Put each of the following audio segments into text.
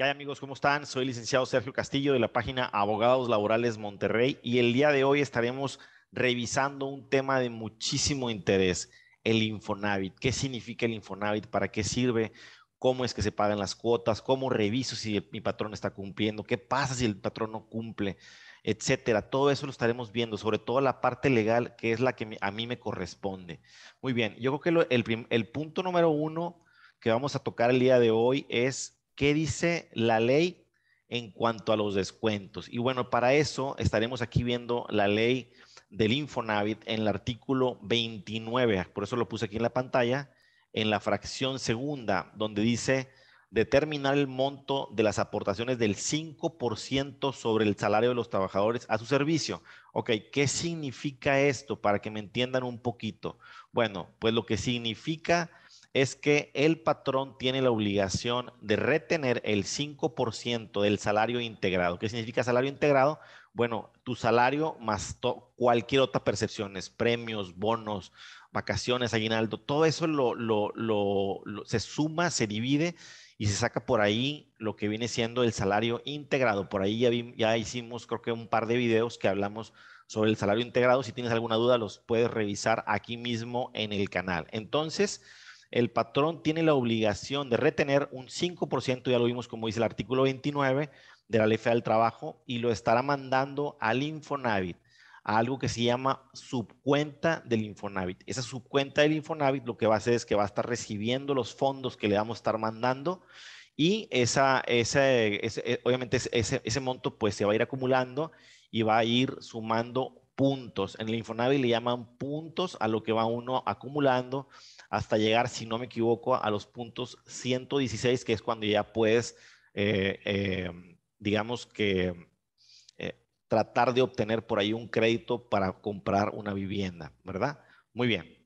¿Qué amigos? ¿Cómo están? Soy licenciado Sergio Castillo de la página Abogados Laborales Monterrey y el día de hoy estaremos revisando un tema de muchísimo interés, el Infonavit. ¿Qué significa el Infonavit? ¿Para qué sirve? ¿Cómo es que se pagan las cuotas? ¿Cómo reviso si mi patrón está cumpliendo? ¿Qué pasa si el patrón no cumple? Etcétera. Todo eso lo estaremos viendo, sobre todo la parte legal, que es la que a mí me corresponde. Muy bien, yo creo que el punto número uno que vamos a tocar el día de hoy es qué dice la ley en cuanto a los descuentos. Y bueno, para eso estaremos aquí viendo la ley del Infonavit en el artículo 29, por eso lo puse aquí en la pantalla, en la fracción segunda, donde dice determinar el monto de las aportaciones del 5% sobre el salario de los trabajadores a su servicio. Ok, ¿qué significa esto para que me entiendan un poquito? Bueno, pues lo que significa es que el patrón tiene la obligación de retener el 5% del salario integrado. ¿Qué significa salario integrado? Bueno, tu salario más cualquier otra percepción, premios, bonos, vacaciones, aguinaldo, todo eso se suma, se divide y se saca por ahí lo que viene siendo el salario integrado. Por ahí ya, ya hicimos creo que un par de videos que hablamos sobre el salario integrado. Si tienes alguna duda, los puedes revisar aquí mismo en el canal. Entonces, el patrón tiene la obligación de retener un 5%, ya lo vimos como dice el artículo 29 de la Ley Federal del Trabajo, y lo estará mandando al Infonavit, a algo que se llama subcuenta del Infonavit. Esa subcuenta del Infonavit lo que va a hacer es que va a estar recibiendo los fondos que le vamos a estar mandando y esa, ese, eh, obviamente ese, ese monto pues se va a ir acumulando y va a ir sumando puntos. En el Infonavit le llaman puntos a lo que va uno acumulando hasta llegar, si no me equivoco, a los puntos 116, que es cuando ya puedes, eh, eh, digamos que, eh, tratar de obtener por ahí un crédito para comprar una vivienda, ¿verdad? Muy bien.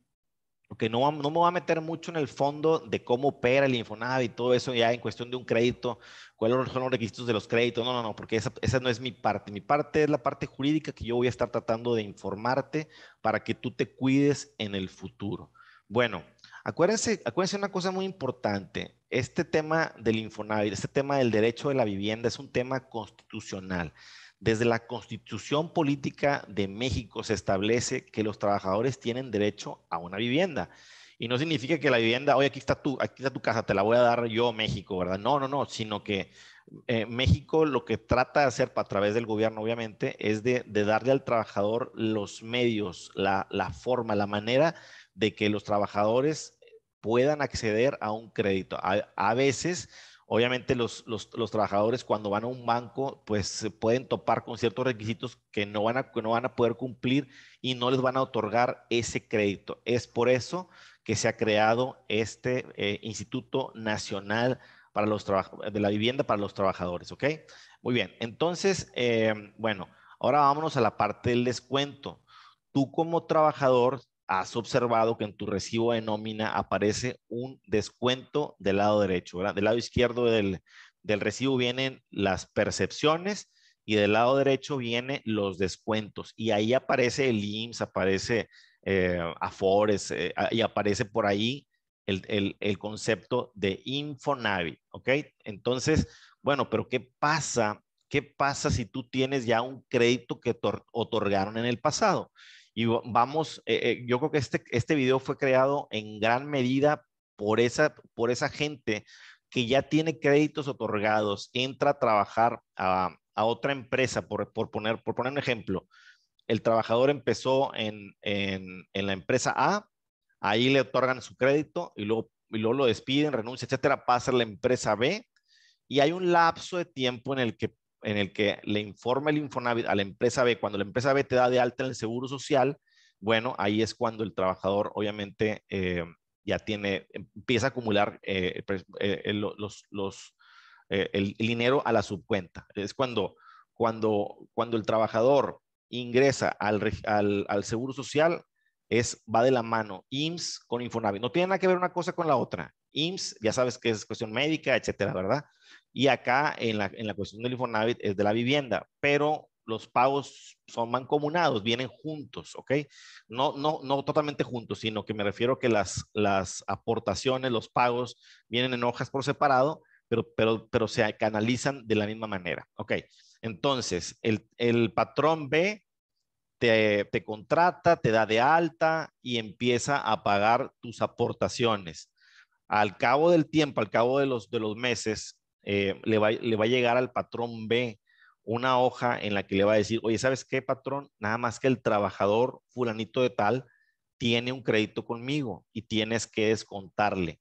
Ok, no, me voy a meter mucho en el fondo de cómo opera el Infonavit y todo eso ya en cuestión de un crédito, cuáles son los requisitos de los créditos. No, no, no, porque esa, esa no es mi parte. Mi parte es la parte jurídica que yo voy a estar tratando de informarte para que tú te cuides en el futuro. Bueno, acuérdense, acuérdense una cosa muy importante. Este tema del Infonavit, este tema del derecho de la vivienda es un tema constitucional. Desde la Constitución Política de México se establece que los trabajadores tienen derecho a una vivienda. Y no significa que la vivienda, oye, aquí está tu, aquí está tu casa, te la voy a dar yo, México, ¿verdad? No, no, no, sino que eh, México lo que trata de hacer a través del gobierno, obviamente, es de, darle al trabajador los medios, la, la forma, la manera de que los trabajadores puedan acceder a un crédito. A, veces, obviamente, los, los, trabajadores cuando van a un banco, pues se pueden topar con ciertos requisitos que no, van a, no van a poder cumplir y no les van a otorgar ese crédito. Es por eso que se ha creado este eh, Instituto Nacional para los de la Vivienda para los Trabajadores, ¿ok? Muy bien, entonces, eh, bueno, ahora vámonos a la parte del descuento. Tú como trabajador has observado que en tu recibo de nómina aparece un descuento del lado derecho, ¿verdad? Del lado izquierdo del, recibo vienen las percepciones y del lado derecho vienen los descuentos. Y ahí aparece el IMSS, aparece eh, Afores eh, y aparece por ahí el, el, concepto de Infonavit, ¿ok? Entonces, bueno, pero ¿qué pasa? ¿Qué pasa si tú tienes ya un crédito que otorgaron en el pasado? Y vamos, eh, eh, yo creo que este, este video fue creado en gran medida por esa, por esa gente que ya tiene créditos otorgados, entra a trabajar a, a otra empresa, por, por, poner, por poner un ejemplo. El trabajador empezó en, en, en, la empresa A, ahí le otorgan su crédito y luego, y luego lo despiden, renuncia, etcétera, pasa a la empresa B y hay un lapso de tiempo en el que en el que le informa el Infonavit a la empresa B, cuando la empresa B te da de alta en el seguro social, bueno, ahí es cuando el trabajador obviamente eh, ya tiene, empieza a acumular eh, eh, los, los, el, dinero a la subcuenta. Es cuando, cuando, cuando el trabajador ingresa al, al, seguro social, es, va de la mano IMSS con Infonavit. No tiene nada que ver una cosa con la otra. IMSS, ya sabes que es cuestión médica, etcétera, ¿verdad? Y acá en la, en la cuestión del Infonavit es de la vivienda, pero los pagos son mancomunados, vienen juntos, ¿ok? No, no, no totalmente juntos, sino que me refiero que las, las aportaciones, los pagos vienen en hojas por separado, pero, pero, pero se canalizan de la misma manera. Ok, entonces el, el patrón B te, te, contrata, te da de alta y empieza a pagar tus aportaciones. Al cabo del tiempo, al cabo de los, de los meses, eh, le, va, le va a llegar al patrón B una hoja en la que le va a decir, oye, ¿sabes qué, patrón? Nada más que el trabajador fulanito de tal tiene un crédito conmigo y tienes que descontarle.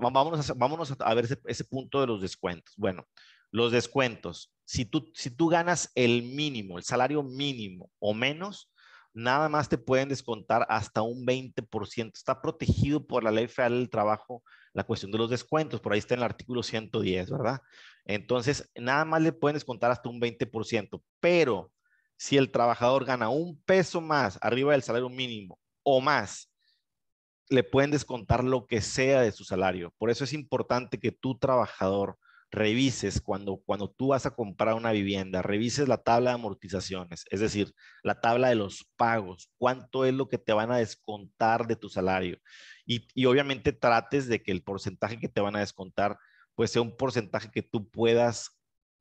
vámonos, a, vámonos a ver ese, punto de los descuentos. Bueno, los descuentos. Si tú, si tú ganas el mínimo, el salario mínimo o menos, nada más te pueden descontar hasta un 20%. Está protegido por la ley federal del trabajo la cuestión de los descuentos. Por ahí está en el artículo 110, ¿verdad? Entonces, nada más le pueden descontar hasta un 20%. Pero si el trabajador gana un peso más arriba del salario mínimo o más, le pueden descontar lo que sea de su salario. Por eso es importante que tu trabajador revises cuando, cuando tú vas a comprar una vivienda, revises la tabla de amortizaciones, es decir, la tabla de los pagos, cuánto es lo que te van a descontar de tu salario. Y, y obviamente trates de que el porcentaje que te van a descontar, pues sea un porcentaje que tú puedas,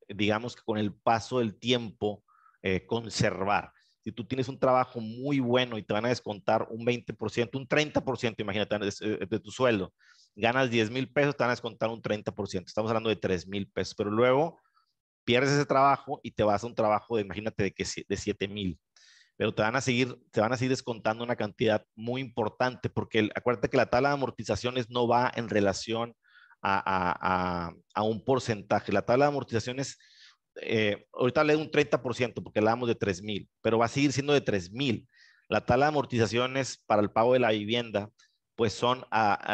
digamos que con el paso del tiempo, eh, conservar. Si tú tienes un trabajo muy bueno y te van a descontar un 20%, un 30%, imagínate, de, de tu sueldo, ganas 10 mil pesos, te van a descontar un 30%. Estamos hablando de 3 mil pesos, pero luego pierdes ese trabajo y te vas a un trabajo de, imagínate, de, que, de 7 mil. Pero te van a seguir, te van a seguir descontando una cantidad muy importante, porque acuérdate que la tabla de amortizaciones no va en relación a, a, a, a un porcentaje. La tabla de amortizaciones eh, ahorita le un 30% porque hablamos de 3 mil, pero va a seguir siendo de 3 mil. La tala de amortizaciones para el pago de la vivienda, pues son,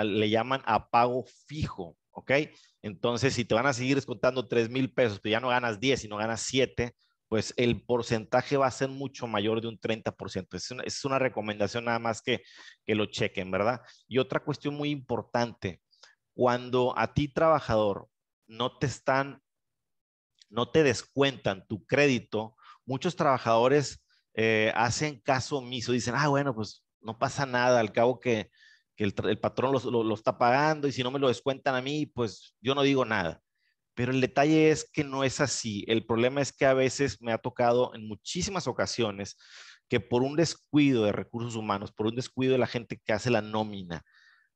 le llaman a pago fijo, ¿ok? Entonces, si te van a seguir descontando 3 mil pesos, pero ya no ganas 10, sino ganas 7, pues el porcentaje va a ser mucho mayor de un 30%. Es una, es una recomendación nada más que, que lo chequen, ¿verdad? Y otra cuestión muy importante, cuando a ti trabajador no te están no te descuentan tu crédito, muchos trabajadores eh, hacen caso omiso, dicen, ah, bueno, pues no pasa nada, al cabo que, el, patrón lo, está pagando y si no me lo descuentan a mí, pues yo no digo nada. Pero el detalle es que no es así. El problema es que a veces me ha tocado en muchísimas ocasiones que por un descuido de recursos humanos, por un descuido de la gente que hace la nómina,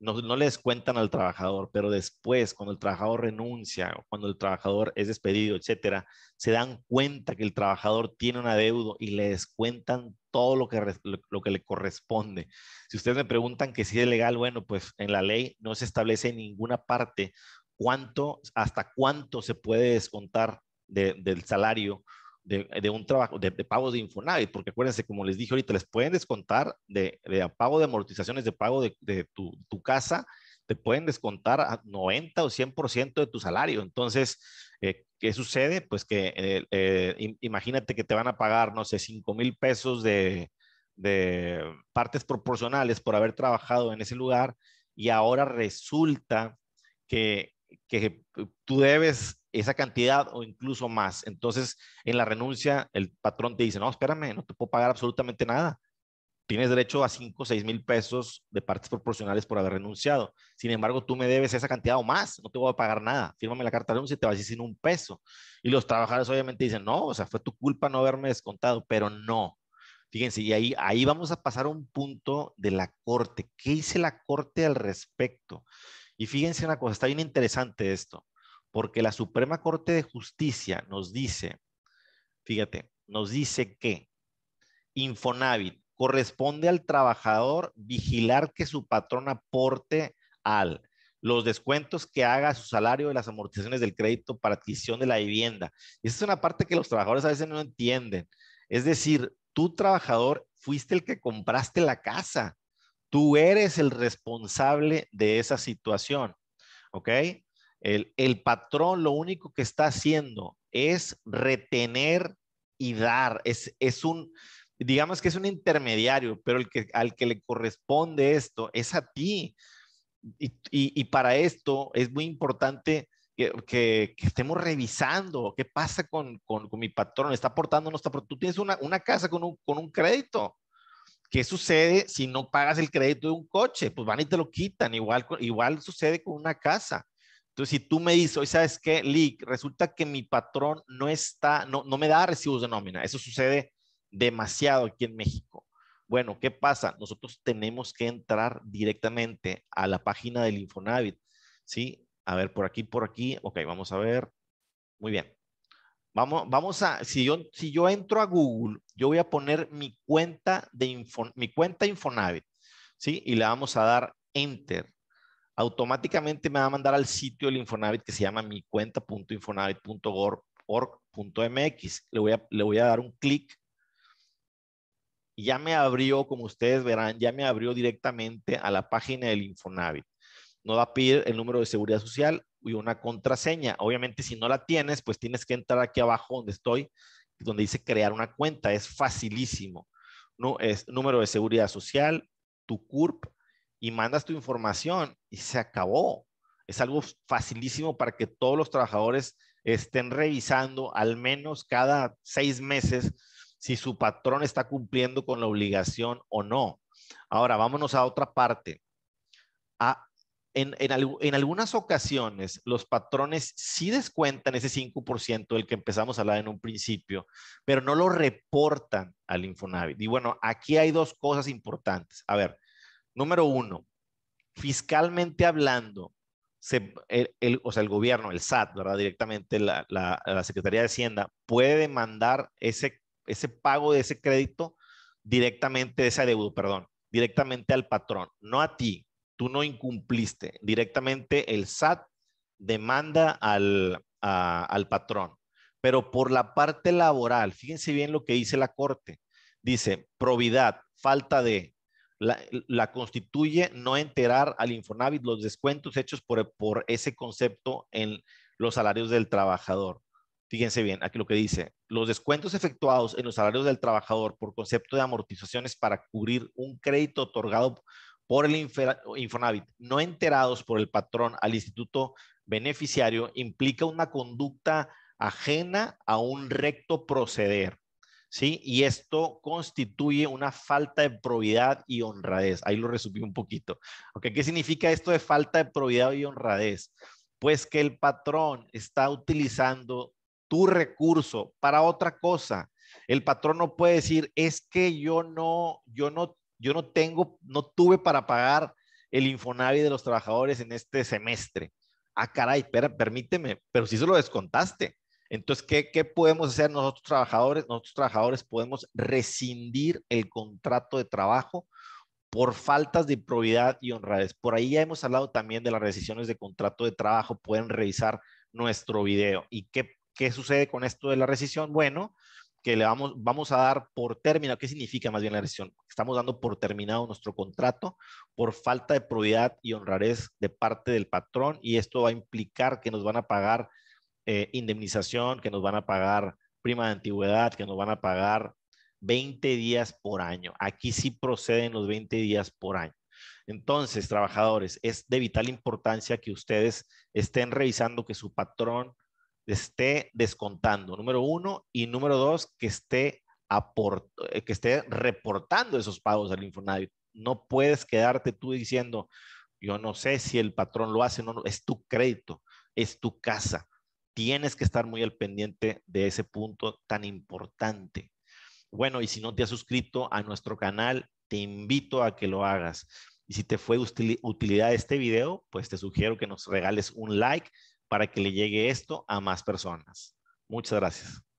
no, les cuentan al trabajador, pero después, cuando el trabajador renuncia o cuando el trabajador es despedido, etcétera, se dan cuenta que el trabajador tiene un adeudo y le descuentan todo lo que, lo, que le corresponde. Si ustedes me preguntan que si es legal, bueno, pues en la ley no se establece en ninguna parte cuánto, hasta cuánto se puede descontar del salario de, un trabajo, de, pago de Infonavit, porque acuérdense, como les dije ahorita, les pueden descontar de, pago de amortizaciones, de pago de, tu, casa, te pueden descontar a 90 o 100% de tu salario. Entonces, eh, ¿qué sucede? Pues que eh, eh, imagínate que te van a pagar, no sé, 5 mil pesos de, de partes proporcionales por haber trabajado en ese lugar y ahora resulta que, que tú debes esa cantidad o incluso más. Entonces, en la renuncia, el patrón te dice, no, espérame, no te puedo pagar absolutamente nada. Tienes derecho a 5 o 6 mil pesos de partes proporcionales por haber renunciado. Sin embargo, tú me debes esa cantidad o más, no te voy a pagar nada. Fírmame la carta de renuncia y te vas a ir sin un peso. Y los trabajadores obviamente dicen, no, o sea, fue tu culpa no haberme descontado, pero no. Fíjense, y ahí, ahí vamos a pasar a un punto de la corte. ¿Qué dice la corte al respecto? Y fíjense una cosa, está bien interesante esto porque la Suprema Corte de Justicia nos dice, fíjate, nos dice que Infonavit corresponde al trabajador vigilar que su patrón aporte al los descuentos que haga a su salario de las amortizaciones del crédito para adquisición de la vivienda. Esa es una parte que los trabajadores a veces no entienden. Es decir, tú trabajador fuiste el que compraste la casa. Tú eres el responsable de esa situación. ¿Ok? El, patrón lo único que está haciendo es retener y dar. Es, es un, digamos que es un intermediario, pero el que, al que le corresponde esto es a ti. Y, para esto es muy importante que, estemos revisando qué pasa con, mi patrón, está aportando, no está aportando. Tú tienes una, casa con un, con un crédito. ¿Qué sucede si no pagas el crédito de un coche? Pues van y te lo quitan. Igual, igual sucede con una casa. Entonces, si tú me dices, hoy sabes qué, Lick, resulta que mi patrón no está, no, no me da recibos de nómina. Eso sucede demasiado aquí en México. Bueno, ¿qué pasa? Nosotros tenemos que entrar directamente a la página del Infonavit, ¿sí? A ver, por aquí, por aquí. Ok, vamos a ver. Muy bien. Vamos, vamos a, si yo, si yo entro a Google, yo voy a poner mi cuenta de mi cuenta Infonavit, ¿sí? Y le vamos a dar Enter automáticamente me va a mandar al sitio del Infonavit que se llama mi cuenta.infonavit.org.mx. Le voy a, le voy a dar un clic. Ya me abrió, como ustedes verán, ya me abrió directamente a la página del Infonavit. No va a pedir el número de seguridad social y una contraseña. Obviamente, si no la tienes, pues tienes que entrar aquí abajo donde estoy, donde dice crear una cuenta. Es facilísimo. No, es número de seguridad social, tu CURP, y mandas tu información y se acabó. Es algo facilísimo para que todos los trabajadores estén revisando al menos cada seis meses si su patrón está cumpliendo con la obligación o no. Ahora, vámonos a otra parte. Ah, en, en, algunas ocasiones, los patrones sí descuentan ese 5% del que empezamos a hablar en un principio, pero no lo reportan al Infonavit. Y bueno, aquí hay dos cosas importantes. A ver, Número uno, fiscalmente hablando, el, o sea, el gobierno, el SAT, ¿verdad? Directamente la, Secretaría de Hacienda puede demandar ese, pago de ese crédito directamente, de ese deuda, perdón, directamente al patrón, no a ti. Tú no incumpliste. Directamente el SAT demanda al, al patrón. Pero por la parte laboral, fíjense bien lo que dice la Corte. Dice, probidad, falta de, la, constituye no enterar al Infonavit los descuentos hechos por, por ese concepto en los salarios del trabajador. Fíjense bien, aquí lo que dice, los descuentos efectuados en los salarios del trabajador por concepto de amortizaciones para cubrir un crédito otorgado por el Infonavit, no enterados por el patrón al instituto beneficiario, implica una conducta ajena a un recto proceder. ¿Sí? Y esto constituye una falta de probidad y honradez. Ahí lo resumí un poquito. ¿Qué significa esto de falta de probidad y honradez? Pues que el patrón está utilizando tu recurso para otra cosa. El patrón no puede decir, es que yo no, yo no, yo no tengo, no tuve para pagar el Infonavi de los trabajadores en este semestre. Ah, caray, espera, permíteme, pero si se lo descontaste. Entonces, ¿qué, podemos hacer nosotros trabajadores? Nosotros trabajadores podemos rescindir el contrato de trabajo por faltas de probidad y honradez. Por ahí ya hemos hablado también de las rescisiones de contrato de trabajo. Pueden revisar nuestro video. ¿Y qué, qué sucede con esto de la rescisión? Bueno, que le vamos, vamos a dar por término. ¿Qué significa más bien la rescisión? Estamos dando por terminado nuestro contrato por falta de probidad y honradez de parte del patrón y esto va a implicar que nos van a pagar eh, indemnización, que nos van a pagar prima de antigüedad, que nos van a pagar 20 días por año. Aquí sí proceden los 20 días por año. Entonces, trabajadores, es de vital importancia que ustedes estén revisando que su patrón esté descontando, número uno, y número dos, que esté, eh, que esté reportando esos pagos al Infonavit. No puedes quedarte tú diciendo, yo no sé si el patrón lo hace, no, no es tu crédito, es tu casa tienes que estar muy al pendiente de ese punto tan importante. Bueno, y si no te has suscrito a nuestro canal, te invito a que lo hagas. Y si te fue utilidad este video, pues te sugiero que nos regales un like para que le llegue esto a más personas. Muchas gracias.